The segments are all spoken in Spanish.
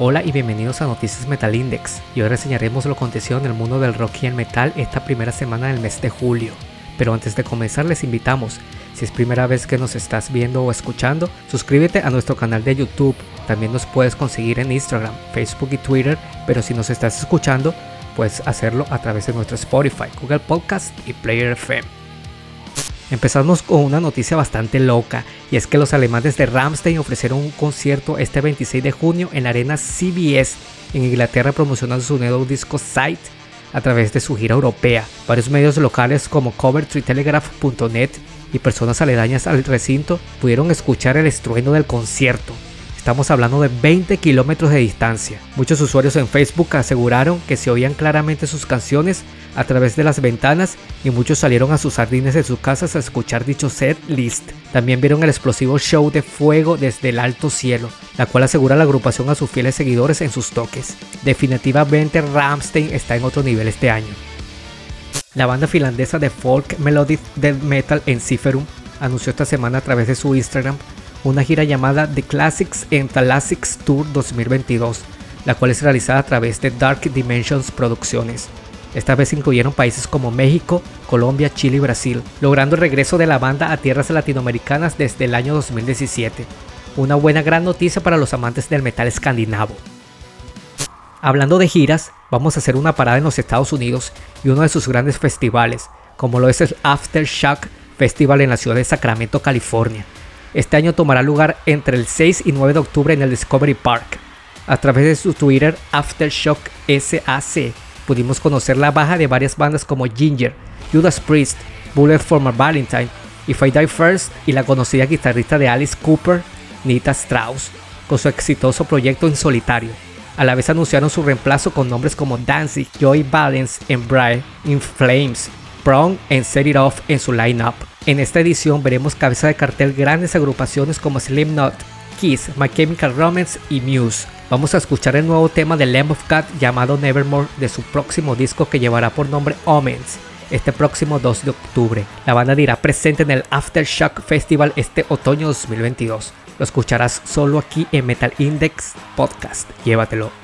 Hola y bienvenidos a Noticias Metal Index. Y hoy reseñaremos lo acontecido en el mundo del rock y el metal esta primera semana del mes de julio. Pero antes de comenzar les invitamos, si es primera vez que nos estás viendo o escuchando, suscríbete a nuestro canal de YouTube. También nos puedes conseguir en Instagram, Facebook y Twitter, pero si nos estás escuchando, puedes hacerlo a través de nuestro Spotify, Google Podcast y Player FM. Empezamos con una noticia bastante loca y es que los alemanes de Ramstein ofrecieron un concierto este 26 de junio en la arena CBS en Inglaterra promocionando su nuevo disco Sight a través de su gira europea. Varios medios locales como Cover3Telegraph.net y personas aledañas al recinto pudieron escuchar el estruendo del concierto. Estamos hablando de 20 kilómetros de distancia. Muchos usuarios en Facebook aseguraron que se oían claramente sus canciones a través de las ventanas y muchos salieron a sus jardines de sus casas a escuchar dicho set list. También vieron el explosivo show de fuego desde el alto cielo, la cual asegura la agrupación a sus fieles seguidores en sus toques. Definitivamente Ramstein está en otro nivel este año. La banda finlandesa de folk melodic death metal Enciferum anunció esta semana a través de su Instagram una gira llamada The Classics and Thalassics Tour 2022, la cual es realizada a través de Dark Dimensions Producciones. Esta vez incluyeron países como México, Colombia, Chile y Brasil, logrando el regreso de la banda a tierras latinoamericanas desde el año 2017. Una buena gran noticia para los amantes del metal escandinavo. Hablando de giras, vamos a hacer una parada en los Estados Unidos y uno de sus grandes festivales, como lo es el Aftershock Festival en la ciudad de Sacramento, California. Este año tomará lugar entre el 6 y 9 de octubre en el Discovery Park. A través de su Twitter Aftershock SAC pudimos conocer la baja de varias bandas como Ginger, Judas Priest, Bullet for My Valentine, If I Die First y la conocida guitarrista de Alice Cooper, Nita Strauss, con su exitoso proyecto en solitario. A la vez anunciaron su reemplazo con nombres como Danzig, Joy Balance, Brian, In Flames, Brown y Set It Off en su lineup. En esta edición veremos cabeza de cartel grandes agrupaciones como Slipknot, Kiss, My Chemical Romance y Muse. Vamos a escuchar el nuevo tema de Lamb of God llamado Nevermore de su próximo disco que llevará por nombre Omens este próximo 2 de octubre. La banda dirá presente en el Aftershock Festival este otoño 2022. Lo escucharás solo aquí en Metal Index Podcast. Llévatelo.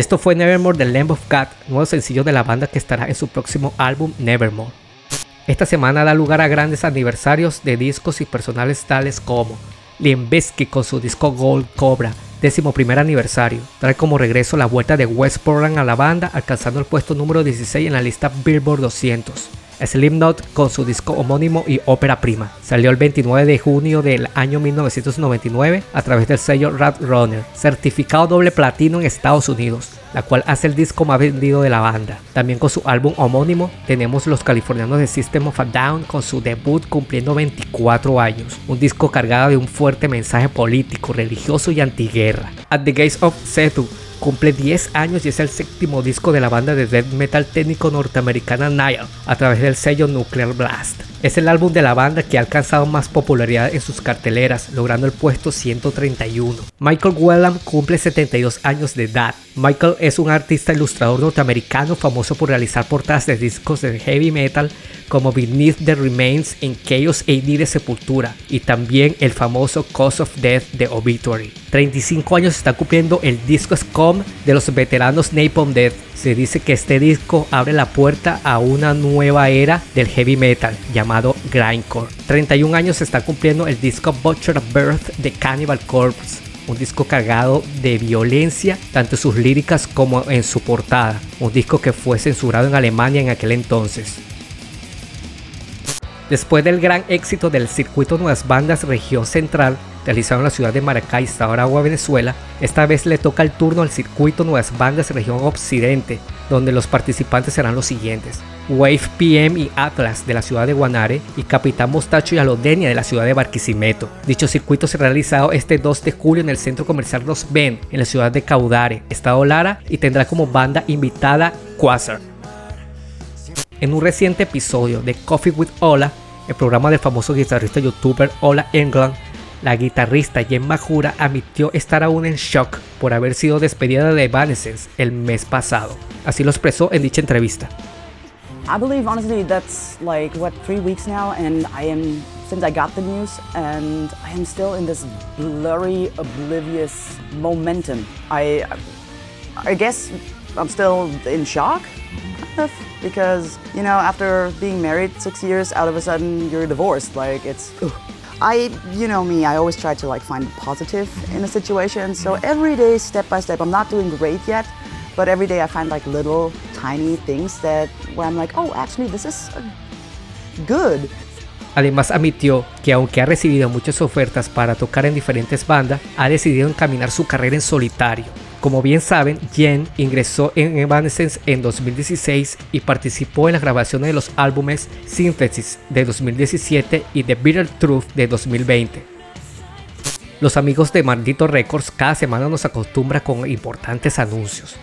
Esto fue Nevermore The Lamb of God, nuevo sencillo de la banda que estará en su próximo álbum Nevermore. Esta semana da lugar a grandes aniversarios de discos y personales tales como Limbisky con su disco Gold Cobra, décimo primer aniversario. Trae como regreso la vuelta de West Portland a la banda, alcanzando el puesto número 16 en la lista Billboard 200. Slipknot con su disco homónimo y ópera prima. Salió el 29 de junio del año 1999 a través del sello Rat Runner, certificado doble platino en Estados Unidos, la cual hace el disco más vendido de la banda. También con su álbum homónimo tenemos los californianos de System of a Down con su debut cumpliendo 24 años, un disco cargado de un fuerte mensaje político, religioso y antiguerra. At the Gates of Setu cumple 10 años y es el séptimo disco de la banda de death metal técnico norteamericana Nile a través del sello Nuclear Blast. Es el álbum de la banda que ha alcanzado más popularidad en sus carteleras, logrando el puesto 131. Michael Whelan cumple 72 años de edad. Michael es un artista ilustrador norteamericano famoso por realizar portadas de discos de heavy metal como Beneath the Remains en Chaos AD de Sepultura y también el famoso Cause of Death de Obituary. 35 años está cumpliendo el disco Scum de los veteranos Napalm Death. Se dice que este disco abre la puerta a una nueva era del heavy metal llamado grindcore. 31 años está cumpliendo el disco Butcher Birth de Cannibal Corpse un disco cargado de violencia, tanto en sus líricas como en su portada, un disco que fue censurado en Alemania en aquel entonces. Después del gran éxito del circuito Nuevas Bandas Región Central, realizado en la ciudad de Maracay, Aragua, Venezuela, esta vez le toca el turno al circuito Nuevas Bandas Región Occidente, donde los participantes serán los siguientes. Wave PM y Atlas de la ciudad de Guanare y Capitán Mostacho y Alodenia de la ciudad de Barquisimeto. Dicho circuito se ha realizado este 2 de julio en el centro comercial Los Ben, en la ciudad de Caudare, estado Lara, y tendrá como banda invitada Quasar. En un reciente episodio de Coffee with Ola, el programa del famoso guitarrista youtuber Ola England, la guitarrista Jen Majura admitió estar aún en shock por haber sido despedida de Evanescence el mes pasado. Así lo expresó en dicha entrevista. I believe honestly that's like what three weeks now, and I am since I got the news, and I am still in this blurry, oblivious momentum. I, I guess I'm still in shock because you know after being married six years out of a sudden you're divorced like it's. I, you know me, I always try to like find positive in a situation. So mm. every day, step by step, I'm not doing great yet, but every day I find like little tiny things that where I'm like, oh, actually, this is good. Además admitió que aunque ha recibido muchas ofertas para tocar en diferentes bandas, ha decidido encaminar su carrera en solitario Como bien saben, Jen ingresó en Evanescence en 2016 y participó en la grabación de los álbumes Synthesis de 2017 y The Bitter Truth de 2020. Los amigos de Maldito Records cada semana nos acostumbra con importantes anuncios.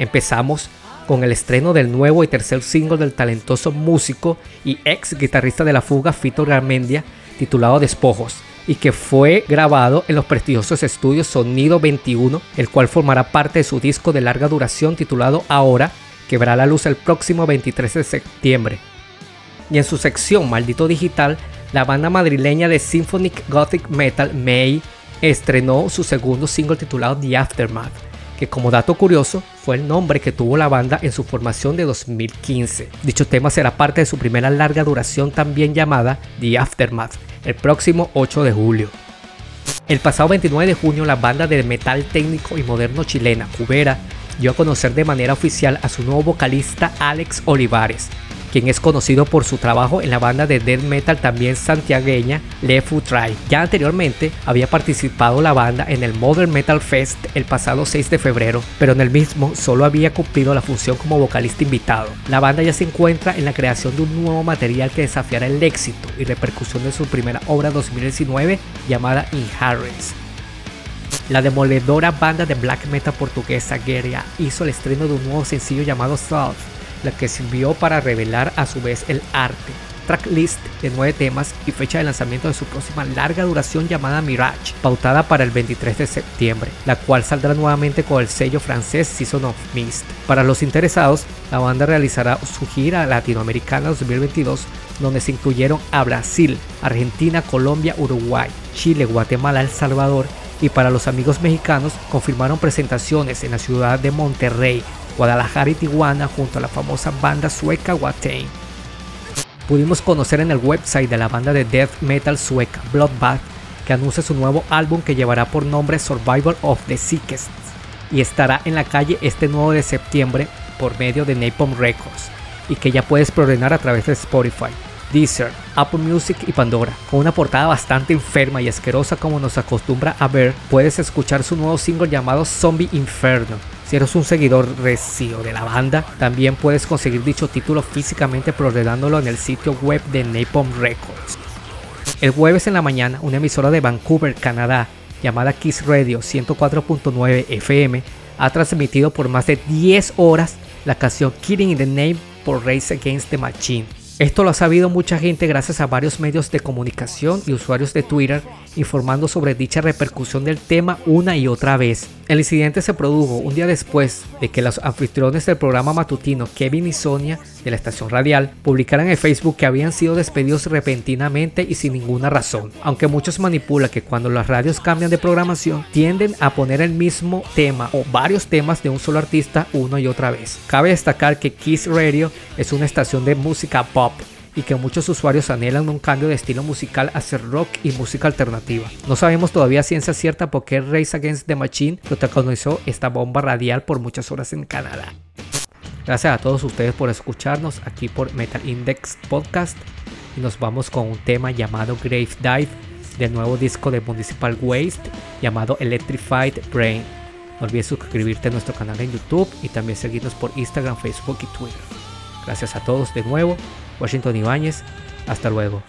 Empezamos con el estreno del nuevo y tercer single del talentoso músico y ex guitarrista de la fuga Fito Garmendia titulado Despojos, y que fue grabado en los prestigiosos estudios Sonido 21, el cual formará parte de su disco de larga duración titulado Ahora, que verá la luz el próximo 23 de septiembre. Y en su sección Maldito Digital, la banda madrileña de Symphonic Gothic Metal, May, estrenó su segundo single titulado The Aftermath, que como dato curioso fue el nombre que tuvo la banda en su formación de 2015. Dicho tema será parte de su primera larga duración también llamada The Aftermath, el próximo 8 de julio. El pasado 29 de junio la banda de metal técnico y moderno chilena Cubera dio a conocer de manera oficial a su nuevo vocalista Alex Olivares, quien es conocido por su trabajo en la banda de death metal también santiagueña Lefu Try. Ya anteriormente había participado la banda en el Modern Metal Fest el pasado 6 de febrero, pero en el mismo solo había cumplido la función como vocalista invitado. La banda ya se encuentra en la creación de un nuevo material que desafiará el éxito y repercusión de su primera obra 2019 llamada Inheritance. La demoledora banda de black metal portuguesa Guerrilla hizo el estreno de un nuevo sencillo llamado South la que sirvió para revelar a su vez el arte, tracklist de nueve temas y fecha de lanzamiento de su próxima larga duración llamada Mirage, pautada para el 23 de septiembre, la cual saldrá nuevamente con el sello francés Season of Mist. Para los interesados, la banda realizará su gira latinoamericana 2022 donde se incluyeron a Brasil, Argentina, Colombia, Uruguay, Chile, Guatemala, El Salvador Y para los amigos mexicanos, confirmaron presentaciones en la ciudad de Monterrey, Guadalajara y Tijuana junto a la famosa banda sueca Watain. Pudimos conocer en el website de la banda de death metal sueca Bloodbath que anuncia su nuevo álbum que llevará por nombre Survival of the Sickest y estará en la calle este 9 de septiembre por medio de Napalm Records y que ya puedes preordenar a través de Spotify. Deezer, Apple Music y Pandora. Con una portada bastante enferma y asquerosa como nos acostumbra a ver, puedes escuchar su nuevo single llamado Zombie Inferno. Si eres un seguidor recio de la banda, también puedes conseguir dicho título físicamente preordenándolo en el sitio web de Napalm Records. El jueves en la mañana, una emisora de Vancouver, Canadá, llamada Kiss Radio 104.9 FM, ha transmitido por más de 10 horas la canción Killing in the Name por Race Against the Machine esto lo ha sabido mucha gente gracias a varios medios de comunicación y usuarios de Twitter informando sobre dicha repercusión del tema una y otra vez. El incidente se produjo un día después de que los anfitriones del programa matutino Kevin y Sonia de la estación radial publicaran en Facebook que habían sido despedidos repentinamente y sin ninguna razón. Aunque muchos manipulan que cuando las radios cambian de programación tienden a poner el mismo tema o varios temas de un solo artista una y otra vez. Cabe destacar que Kiss Radio es una estación de música y que muchos usuarios anhelan un cambio de estilo musical hacia rock y música alternativa. No sabemos todavía ciencia cierta por qué Race Against the Machine protagonizó esta bomba radial por muchas horas en Canadá. Gracias a todos ustedes por escucharnos aquí por Metal Index Podcast y nos vamos con un tema llamado Grave Dive del nuevo disco de Municipal Waste llamado Electrified Brain. No olvides suscribirte a nuestro canal en YouTube y también seguirnos por Instagram, Facebook y Twitter. Gracias a todos de nuevo. Washington Ibáñez. Hasta luego.